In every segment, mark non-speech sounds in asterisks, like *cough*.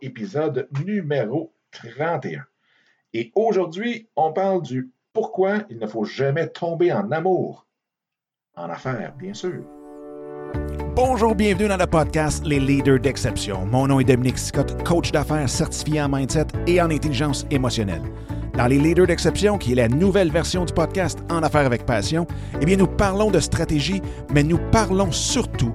épisode numéro 31. Et aujourd'hui, on parle du pourquoi il ne faut jamais tomber en amour. En affaires, bien sûr. Bonjour, bienvenue dans le podcast Les Leaders d'Exception. Mon nom est Dominique Scott, coach d'affaires certifié en mindset et en intelligence émotionnelle. Dans Les Leaders d'Exception, qui est la nouvelle version du podcast En affaires avec passion, eh bien, nous parlons de stratégie, mais nous parlons surtout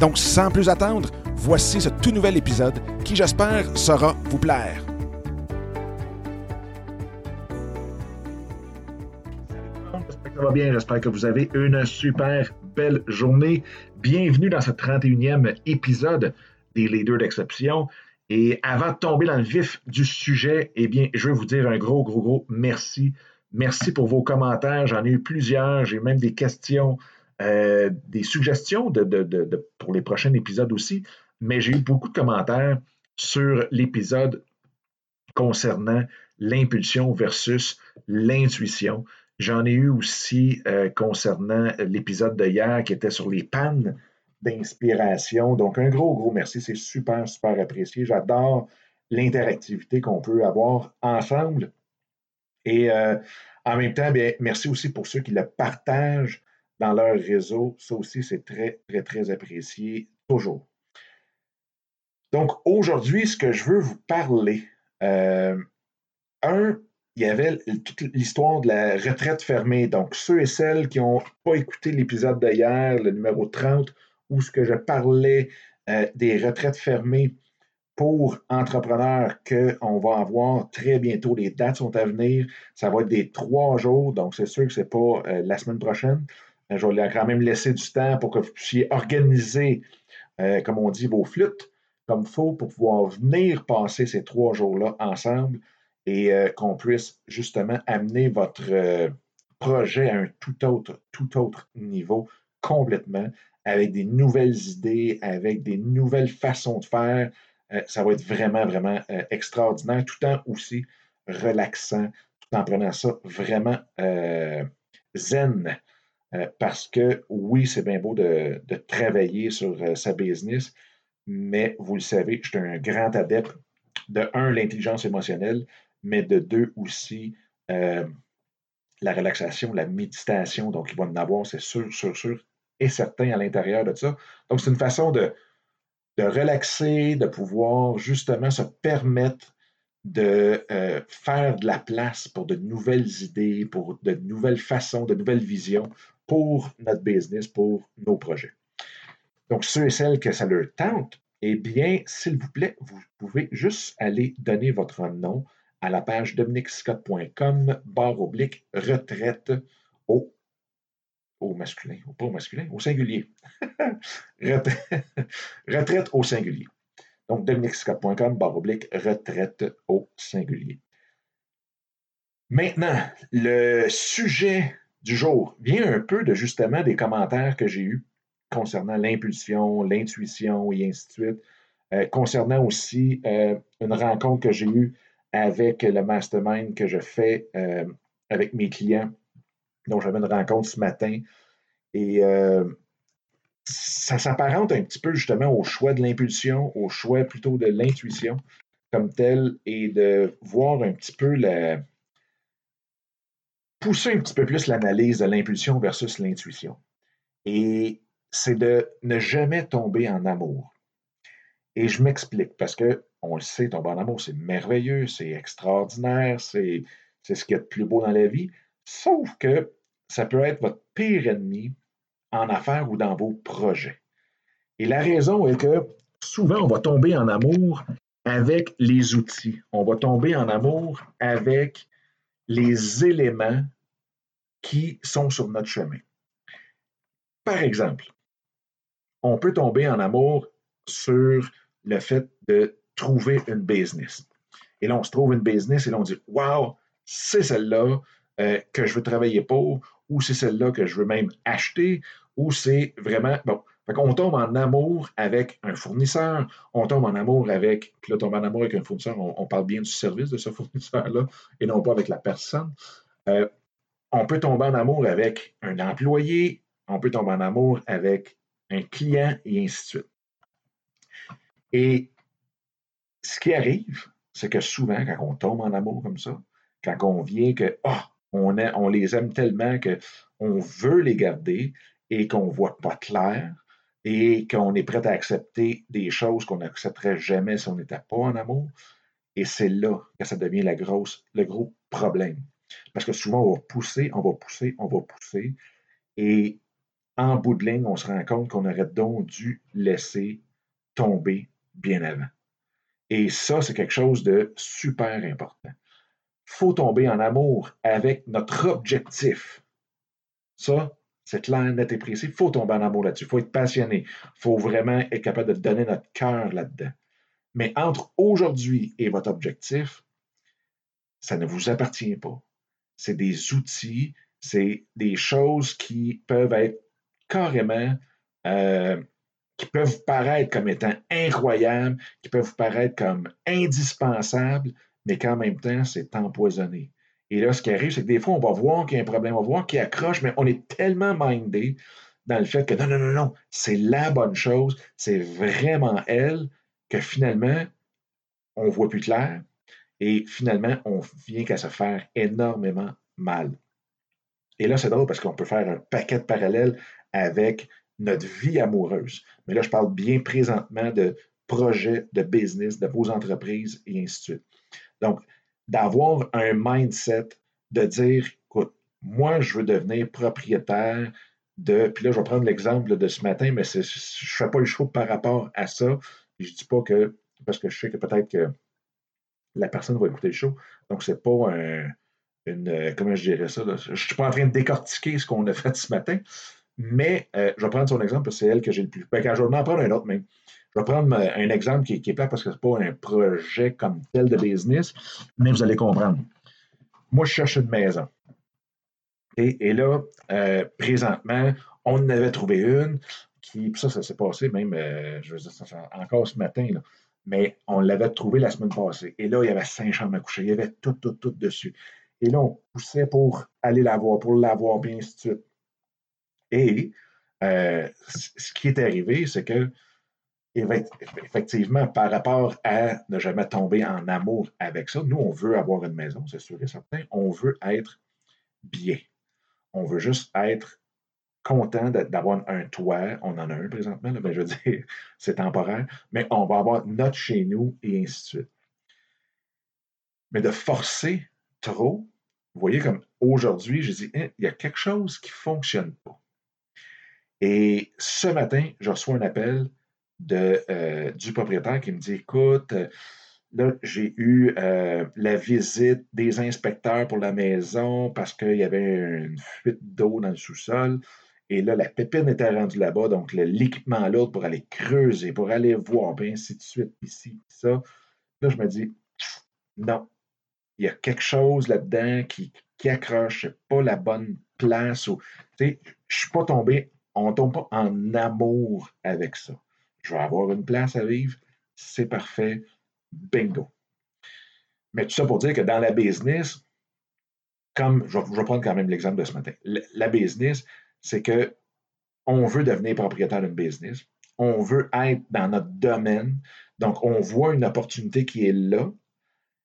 Donc, sans plus attendre, voici ce tout nouvel épisode qui, j'espère, saura vous plaire. J'espère que ça va bien. J'espère que vous avez une super belle journée. Bienvenue dans ce 31e épisode des Leaders d'exception. Et avant de tomber dans le vif du sujet, eh bien, je veux vous dire un gros, gros, gros merci. Merci pour vos commentaires. J'en ai eu plusieurs. J'ai même des questions, euh, des suggestions pour les prochains épisodes aussi. Mais j'ai eu beaucoup de commentaires sur l'épisode concernant l'impulsion versus l'intuition. J'en ai eu aussi euh, concernant l'épisode de hier qui était sur les pannes d'inspiration. Donc, un gros, gros merci. C'est super, super apprécié. J'adore l'interactivité qu'on peut avoir ensemble. Et euh, en même temps, bien, merci aussi pour ceux qui le partagent dans leur réseau. Ça aussi, c'est très, très, très apprécié toujours. Donc, aujourd'hui, ce que je veux vous parler, euh, un, il y avait toute l'histoire de la retraite fermée. Donc, ceux et celles qui n'ont pas écouté l'épisode d'hier, le numéro 30, où ce que je parlais euh, des retraites fermées pour entrepreneurs qu'on va avoir très bientôt. Les dates sont à venir. Ça va être des trois jours, donc c'est sûr que ce n'est pas euh, la semaine prochaine. Euh, je vais quand même laisser du temps pour que vous puissiez organiser, comme on dit, vos flûtes comme il faut pour pouvoir venir passer ces trois jours-là ensemble et euh, qu'on puisse justement amener votre euh, projet à un tout autre, tout autre niveau complètement, avec des nouvelles idées, avec des nouvelles façons de faire. Euh, ça va être vraiment, vraiment extraordinaire, tout en aussi relaxant, tout en prenant ça vraiment zen. Parce que oui, c'est bien beau de, travailler sur sa business, mais vous le savez, je suis un grand adepte de un, l'intelligence émotionnelle, mais de deux aussi euh, la relaxation, la méditation. Donc, il va en avoir, c'est sûr, sûr, sûr et certain à l'intérieur de ça. Donc, c'est une façon de, de relaxer, de pouvoir justement se permettre de euh, faire de la place pour de nouvelles idées, pour de nouvelles façons, de nouvelles visions pour notre business, pour nos projets. Donc, ceux et celles que ça leur tente, eh bien, s'il vous plaît, vous pouvez juste aller donner votre nom à la page dominicscott.com, barre oblique, retraite au, au masculin, ou pas au masculin, au singulier. *laughs* *laughs* retraite, au singulier. Donc, dominicscott.com, barre oblique, retraite au singulier. Maintenant, le sujet du jour vient un peu de justement des commentaires que j'ai eus concernant l'impulsion, l'intuition et ainsi de suite. Euh, concernant aussi euh, une rencontre que j'ai eue avec le mastermind que je fais euh, avec mes clients. Donc, j'avais une rencontre ce matin et ça s'apparente un petit peu justement au choix de l'impulsion, au choix plutôt de l'intuition comme tel et de voir un petit peu la. Pousser un petit peu plus l'analyse de l'impulsion versus l'intuition. Et c'est de ne jamais tomber en amour. Et je m'explique parce que on le sait, tomber en amour, c'est merveilleux, c'est extraordinaire, c'est, c'est ce qu'il y a de plus beau dans la vie. Sauf que ça peut être votre pire ennemi en affaires ou dans vos projets. Et la raison est que souvent, on va tomber en amour avec les outils. On va tomber en amour avec les éléments qui sont sur notre chemin. Par exemple, on peut tomber en amour sur le fait de trouver une business. Et là, on se trouve une business et là, on dit Wow, c'est celle-là euh, que je veux travailler pour, ou c'est celle-là que je veux même acheter, ou c'est vraiment. Bon, on tombe en amour avec un fournisseur, on tombe en amour avec, puis là, tombe en amour avec un fournisseur, on, parle bien du service de ce *laughs* fournisseur-là et non pas avec la personne. Euh, on peut tomber en amour avec un employé, on peut tomber en amour avec un client et ainsi de suite. Et ce qui arrive, c'est que souvent, quand on tombe en amour comme ça, quand on vient que, oh, on, les aime tellement qu'on veut les garder et qu'on ne voit pas clair, et qu'on est prêt à accepter des choses qu'on n'accepterait jamais si on n'était pas en amour. Et c'est là que ça devient la grosse, le gros problème. Parce que souvent, on va pousser, on va pousser, on va pousser. Et en bout de ligne, on se rend compte qu'on aurait donc dû laisser tomber bien avant. Et ça, c'est quelque chose de super important. Il faut tomber en amour avec notre objectif. Ça, c'est clair, net et précis. Il faut tomber en amour là-dessus. Il faut être passionné. Il faut vraiment être capable de donner notre cœur là-dedans. Mais entre aujourd'hui et votre objectif, ça ne vous appartient pas. C'est des outils, c'est des choses qui peuvent être carrément, euh, qui peuvent paraître comme étant incroyables, qui peuvent paraître comme indispensables, mais qu'en même temps, c'est empoisonné. Et là, ce qui arrive, c'est que des fois, on va voir qu'il y a un problème, on va voir qu'il accroche, mais on est tellement mindé dans le fait que non, non, non, non, c'est la bonne chose, c'est vraiment elle, que finalement, on voit plus clair et finalement, on vient qu'à se faire énormément mal. Et là, c'est drôle parce qu'on peut faire un paquet de parallèles avec notre vie amoureuse. Mais là, je parle bien présentement de projets, de business, de vos entreprises et ainsi de suite. Donc, d'avoir un mindset de dire, écoute, moi, je veux devenir propriétaire de. Puis là, je vais prendre l'exemple de ce matin, mais je ne fais pas le choix par rapport à ça. je ne dis pas que, parce que je sais que peut-être que la personne va écouter le show. Donc, ce n'est pas un, une. Comment je dirais ça? Je ne suis pas en train de décortiquer ce qu'on a fait ce matin, mais euh, je vais prendre son exemple parce que c'est elle que j'ai le plus. Quand je vais en prendre un autre, je vais prendre un exemple qui, est plat parce que ce n'est pas un projet comme tel de business, mais vous allez comprendre. Moi, je cherche une maison. Et, là, euh, présentement, on en avait trouvé une qui, ça, ça s'est passé même, euh, je veux dire, encore ce matin, mais on l'avait trouvé la semaine passée. Et là, il y avait cinq chambres à coucher. Il y avait tout, tout, tout dessus. Et là, on poussait pour aller la voir, pour l'avoir, bien ainsi de suite. Et euh, ce qui est arrivé, c'est que effectivement, par rapport à ne jamais tomber en amour avec ça, nous, on veut avoir une maison, c'est sûr et certain. On veut être bien. On veut juste être content d'avoir un toit. On en a un présentement, mais je veux dire, *laughs* c'est temporaire. Mais on va avoir notre chez nous et ainsi de suite. Mais de forcer trop, vous voyez, comme aujourd'hui, je dis, hein, il y a quelque chose qui ne fonctionne pas. Et ce matin, je reçois un appel euh, du propriétaire qui me dit Écoute, là, j'ai eu euh, la visite des inspecteurs pour la maison parce qu'il y avait une fuite d'eau dans le sous-sol. Et là, la pépine était rendue là-bas, donc l'équipement l'autre pour aller creuser, pour aller voir, bien ainsi de suite, ici, ça. Là, je me dis, non, il y a quelque chose là-dedans qui, qui accroche, pas la bonne place. Ou, je ne suis pas tombé, on ne tombe pas en amour avec ça je vais avoir une place à vivre, c'est parfait, bingo. Mais tout ça pour dire que dans la business, comme je vais, prendre quand même l'exemple de ce matin, la business, c'est que on veut devenir propriétaire d'une business, on veut être dans notre domaine, donc on voit une opportunité qui est là,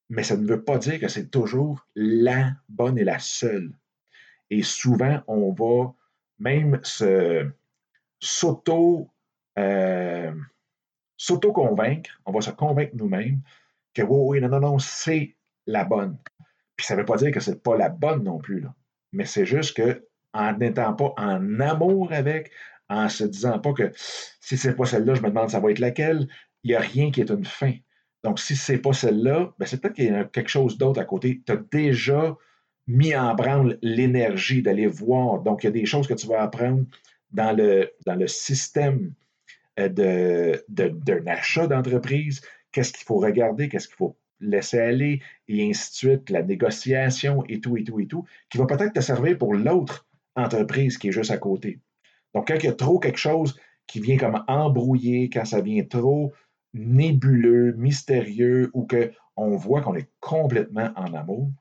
mais ça ne veut pas dire que c'est toujours la bonne et la seule. Et souvent, on va même se s'auto euh, s'auto-convaincre, on va se convaincre nous-mêmes que oui, oui, non, non, non, c'est la bonne. Puis ça ne veut pas dire que ce n'est pas la bonne non plus, là. mais c'est juste que en n'étant pas en amour avec, en se disant pas que si c'est pas celle-là, je me demande ça va être laquelle, il n'y a rien qui est une fin. Donc, si c'est pas celle-là, ben c'est peut-être qu'il y a quelque chose d'autre à côté. Tu as déjà mis en branle l'énergie d'aller voir. Donc, il y a des choses que tu vas apprendre dans le, dans le système d'un de, achat d'entreprise, qu'est-ce qu'il faut regarder, qu'est-ce qu'il faut laisser aller, et ainsi de suite, la négociation et tout, et tout, et tout, qui va peut-être te servir pour l'autre entreprise qui est juste à côté. Donc, quand il y a trop quelque chose qui vient comme embrouiller, quand ça vient trop nébuleux, mystérieux, ou qu'on voit qu'on est complètement en amour,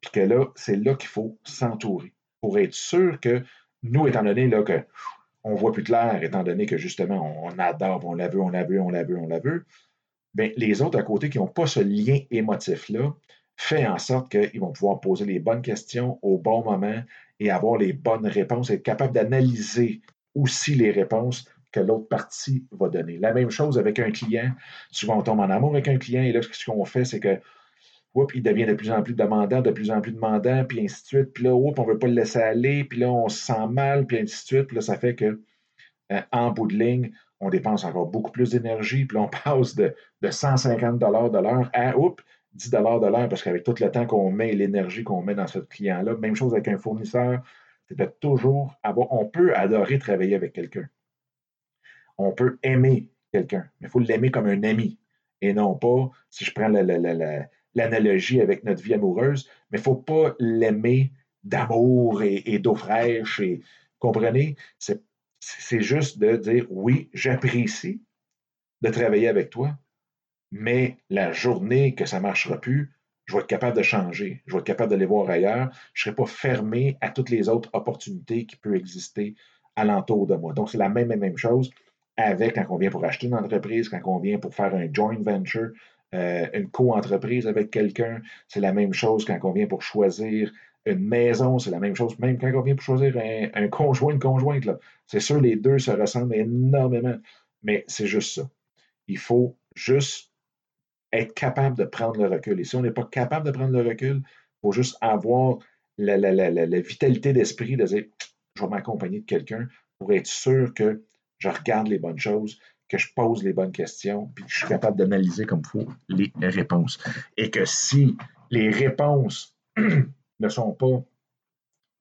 puis que là, c'est là qu'il faut s'entourer pour être sûr que nous, étant donné là, que on voit plus clair, étant donné que justement, on, adore, on la veut, on la veut, on la veut, on la veut, bien, les autres à côté qui n'ont pas ce lien émotif-là, fait en sorte qu'ils vont pouvoir poser les bonnes questions au bon moment et avoir les bonnes réponses, être capable d'analyser aussi les réponses que l'autre partie va donner. La même chose avec un client. Souvent, on tombe en amour avec un client et là, ce qu'on fait, c'est que il devient de plus en plus demandant, de plus en plus demandant, puis ainsi de suite. Puis là, on ne veut pas le laisser aller, puis là, on se sent mal, puis ainsi de suite. Puis là, ça fait que, euh, en bout de ligne, on dépense encore beaucoup plus d'énergie, puis là, on *laughs* passe de, 150 de l'heure à, oups, 10 de l'heure, parce qu'avec tout le temps qu'on met et l'énergie qu'on met dans ce client-là, même chose avec un fournisseur, c'est toujours avoir, on peut adorer travailler avec quelqu'un. On peut aimer quelqu'un, mais il faut l'aimer comme un ami et non pas, si je prends la, l'analogie avec notre vie amoureuse, mais il ne faut pas l'aimer d'amour et, d'eau fraîche. Et, comprenez? C'est juste de dire oui, j'apprécie de travailler avec toi, mais la journée que ça ne marchera plus, je vais être capable de changer, je vais être capable d'aller voir ailleurs, je ne serai pas fermé à toutes les autres opportunités qui peuvent exister alentour de moi. Donc, c'est la même, même chose avec quand on vient pour acheter une entreprise, quand on vient pour faire un joint venture, euh, une co-entreprise avec quelqu'un, c'est la même chose quand on vient pour choisir une maison, c'est la même chose, même quand on vient pour choisir un, conjoint, une conjointe. C'est sûr, les deux se ressemblent énormément, mais c'est juste ça. Il faut juste être capable de prendre le recul. Et si on n'est pas capable de prendre le recul, il faut juste avoir la, la vitalité d'esprit de dire je vais m'accompagner de quelqu'un pour être sûr que je regarde les bonnes choses, que je pose les bonnes questions, puis que je suis capable d'analyser comme il faut les réponses. Et que si les réponses *clears throat* ne sont pas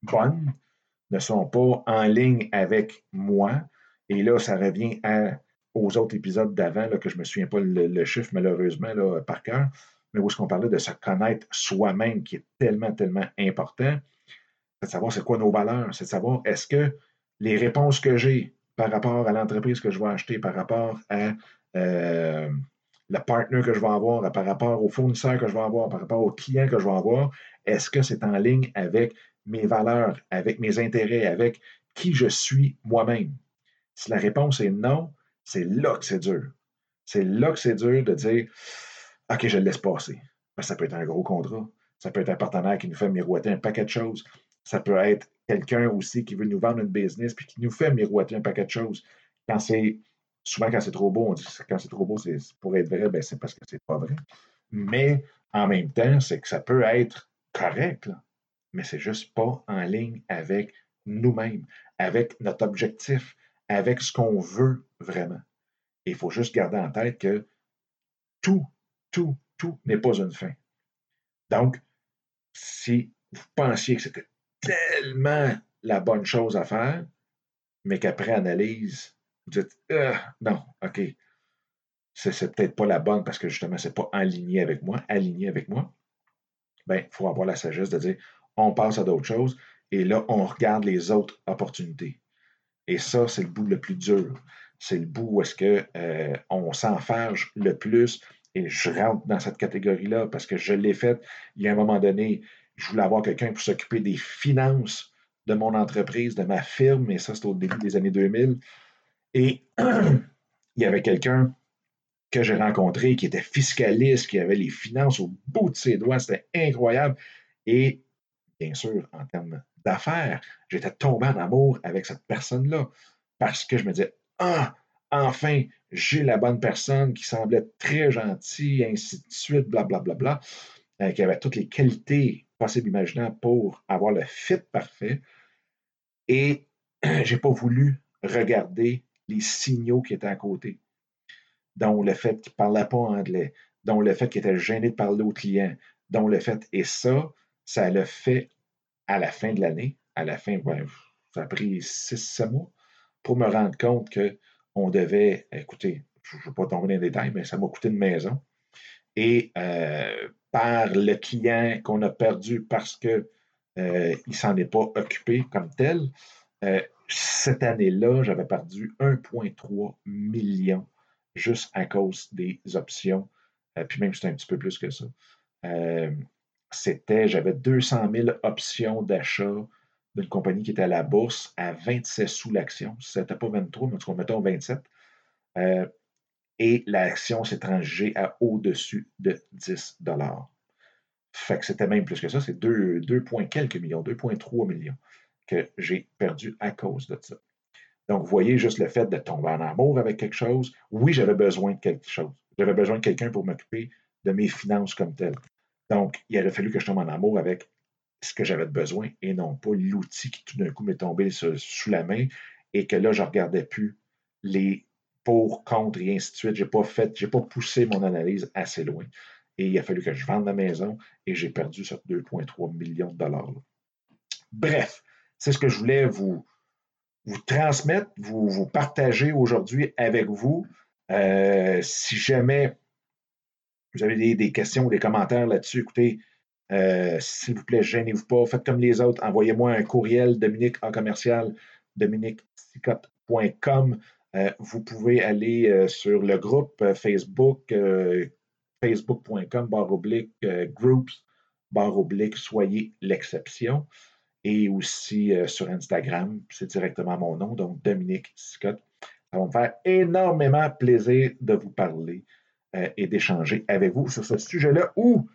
bonnes, ne sont pas en ligne avec moi, et là, ça revient aux autres épisodes d'avant, que je ne me souviens pas le, chiffre malheureusement là, par cœur, mais où est-ce qu'on parlait de se connaître soi-même, qui est tellement, tellement important, c'est de savoir c'est quoi nos valeurs, c'est de savoir est-ce que les réponses que j'ai par rapport à l'entreprise que je vais acheter, par rapport à euh, le partner que je vais avoir, par rapport au fournisseur que je vais avoir, par rapport au client que je vais avoir, est-ce que c'est en ligne avec mes valeurs, avec mes intérêts, avec qui je suis moi-même? Si la réponse est non, c'est là que c'est dur. C'est là que c'est dur de dire OK, je le laisse passer. ça peut être un gros contrat. Ça peut être un partenaire qui nous fait miroiter un paquet de choses. Ça peut être quelqu'un aussi qui veut nous vendre une business puis qui nous fait miroiter un paquet de choses. Quand c'est souvent quand c'est trop beau, on dit que quand c'est trop beau, c'est pour être vrai, ben c'est parce que c'est pas vrai. Mais en même temps, c'est que ça peut être correct, mais c'est juste pas en ligne avec nous-mêmes, avec notre objectif, avec ce qu'on veut vraiment. il faut juste garder en tête que tout, tout, tout n'est pas une fin. Donc, si vous pensiez que c'était tellement la bonne chose à faire, mais qu'après analyse, vous dites ah, non, OK, c'est peut-être pas la bonne parce que justement, c'est pas aligné avec moi, aligné avec moi. Bien, il faut avoir la sagesse de dire on passe à d'autres choses et là, on regarde les autres opportunités. Et ça, c'est le bout le plus dur. C'est le bout où est-ce qu'on euh, on s'enfarge le plus. Et je rentre dans cette catégorie-là parce que je l'ai fait. Il y a un moment donné, je voulais avoir quelqu'un pour s'occuper des finances de mon entreprise, de ma firme, et ça, c'était au début des années 2000. Et *clears throat* il y avait quelqu'un que j'ai rencontré qui était fiscaliste, qui avait les finances au bout de ses doigts. C'était incroyable. Et bien sûr, en termes d'affaires, j'étais tombé en amour avec cette personne-là parce que je me disais, ah, enfin, j'ai la bonne personne qui semblait très gentille, ainsi de suite, blablabla, bla, bla, bla, euh, qui avait toutes les qualités possible imaginaire pour avoir le fit parfait. Et *clears throat* j'ai pas voulu regarder les signaux qui étaient à côté, dont le fait qu'il parlait pas anglais, dont le fait qu'il était gêné de parler au client, dont le fait, et ça, ça l'a fait à la fin de l'année, à la fin, ça a pris six, sept mois, pour me rendre compte qu'on devait, écoutez, je ne vais pas tomber dans les détails, mais ça m'a coûté une maison. et euh, par le client qu'on a perdu parce qu'il euh, ne s'en est pas occupé comme tel. Euh, cette année-là, j'avais perdu 1,3 million juste à cause des options, puis même c'était un petit peu plus que ça. c'était, j'avais 200 000 options d'achat d'une compagnie qui était à la bourse à 27 sous l'action. C'était pas 23, mais en mettons 27 et l'action s'est transgée à au-dessus de 10 Fait que c'était même plus que ça, c'est 2, 2 quelques millions, 2,3 millions que j'ai perdu à cause de ça. Donc, vous voyez juste le fait de tomber en amour avec quelque chose. Oui, j'avais besoin de quelque chose. J'avais besoin de quelqu'un pour m'occuper de mes finances comme telles. Donc, il aurait fallu que je tombe en amour avec ce que j'avais besoin et non pas l'outil qui tout d'un coup m'est tombé sous la main et que là, je ne regardais plus les pour, contre et ainsi de suite. Je n'ai pas fait, j'ai pas poussé mon analyse assez loin. Et il a fallu que je vende ma maison et j'ai perdu ce 2,3 millions de dollars. Bref, c'est ce que je voulais vous, transmettre, vous, partager aujourd'hui avec vous. Euh, si jamais vous avez des, questions ou des commentaires là-dessus, écoutez, euh, s'il vous plaît, gênez-vous pas. Faites comme les autres. Envoyez-moi un courriel, Dominique en commercial, dominiquesicotte.com. Euh, vous pouvez aller euh, sur le groupe euh, Facebook, facebook.com, barre oblique, groups, barre oblique, soyez l'exception. Et aussi sur Instagram, c'est directement mon nom, donc Dominique Scott. Ça va me faire énormément plaisir de vous parler et d'échanger avec vous sur ce sujet-là ou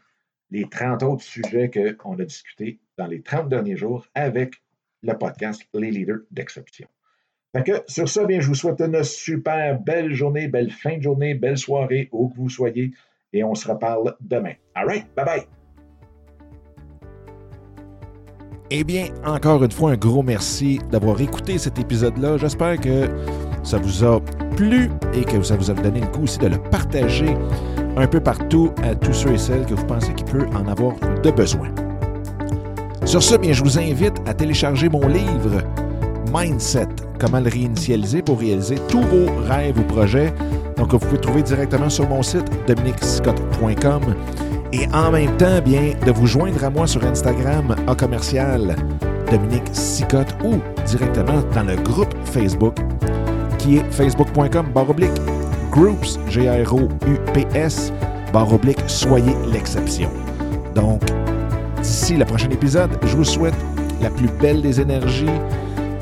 les 30 autres sujets qu'on a discutés dans les 30 derniers jours avec le podcast Les leaders d'exception sur ça, bien, je vous souhaite une super belle journée, belle fin de journée, belle soirée, où que vous soyez, et on se reparle demain. All right, bye bye. Eh bien, encore une fois, un gros merci d'avoir écouté cet épisode-là. J'espère que ça vous a plu et que ça vous a donné le coup aussi de le partager un peu partout à tous ceux et celles que vous pensez qu'il peut en avoir de besoin. Sur ce, bien, je vous invite à télécharger mon livre Mindset comment le réinitialiser pour réaliser tous vos rêves ou projets. Donc, vous pouvez trouver directement sur mon site dominicscott.com et en même temps, bien, de vous joindre à moi sur Instagram à commercial Dominique Sicotte ou directement dans le groupe Facebook qui est facebook.com baroblique groups, G-R-O-U-P-S, baroblique, soyez l'exception. Donc, d'ici le prochain épisode, je vous souhaite la plus belle des énergies,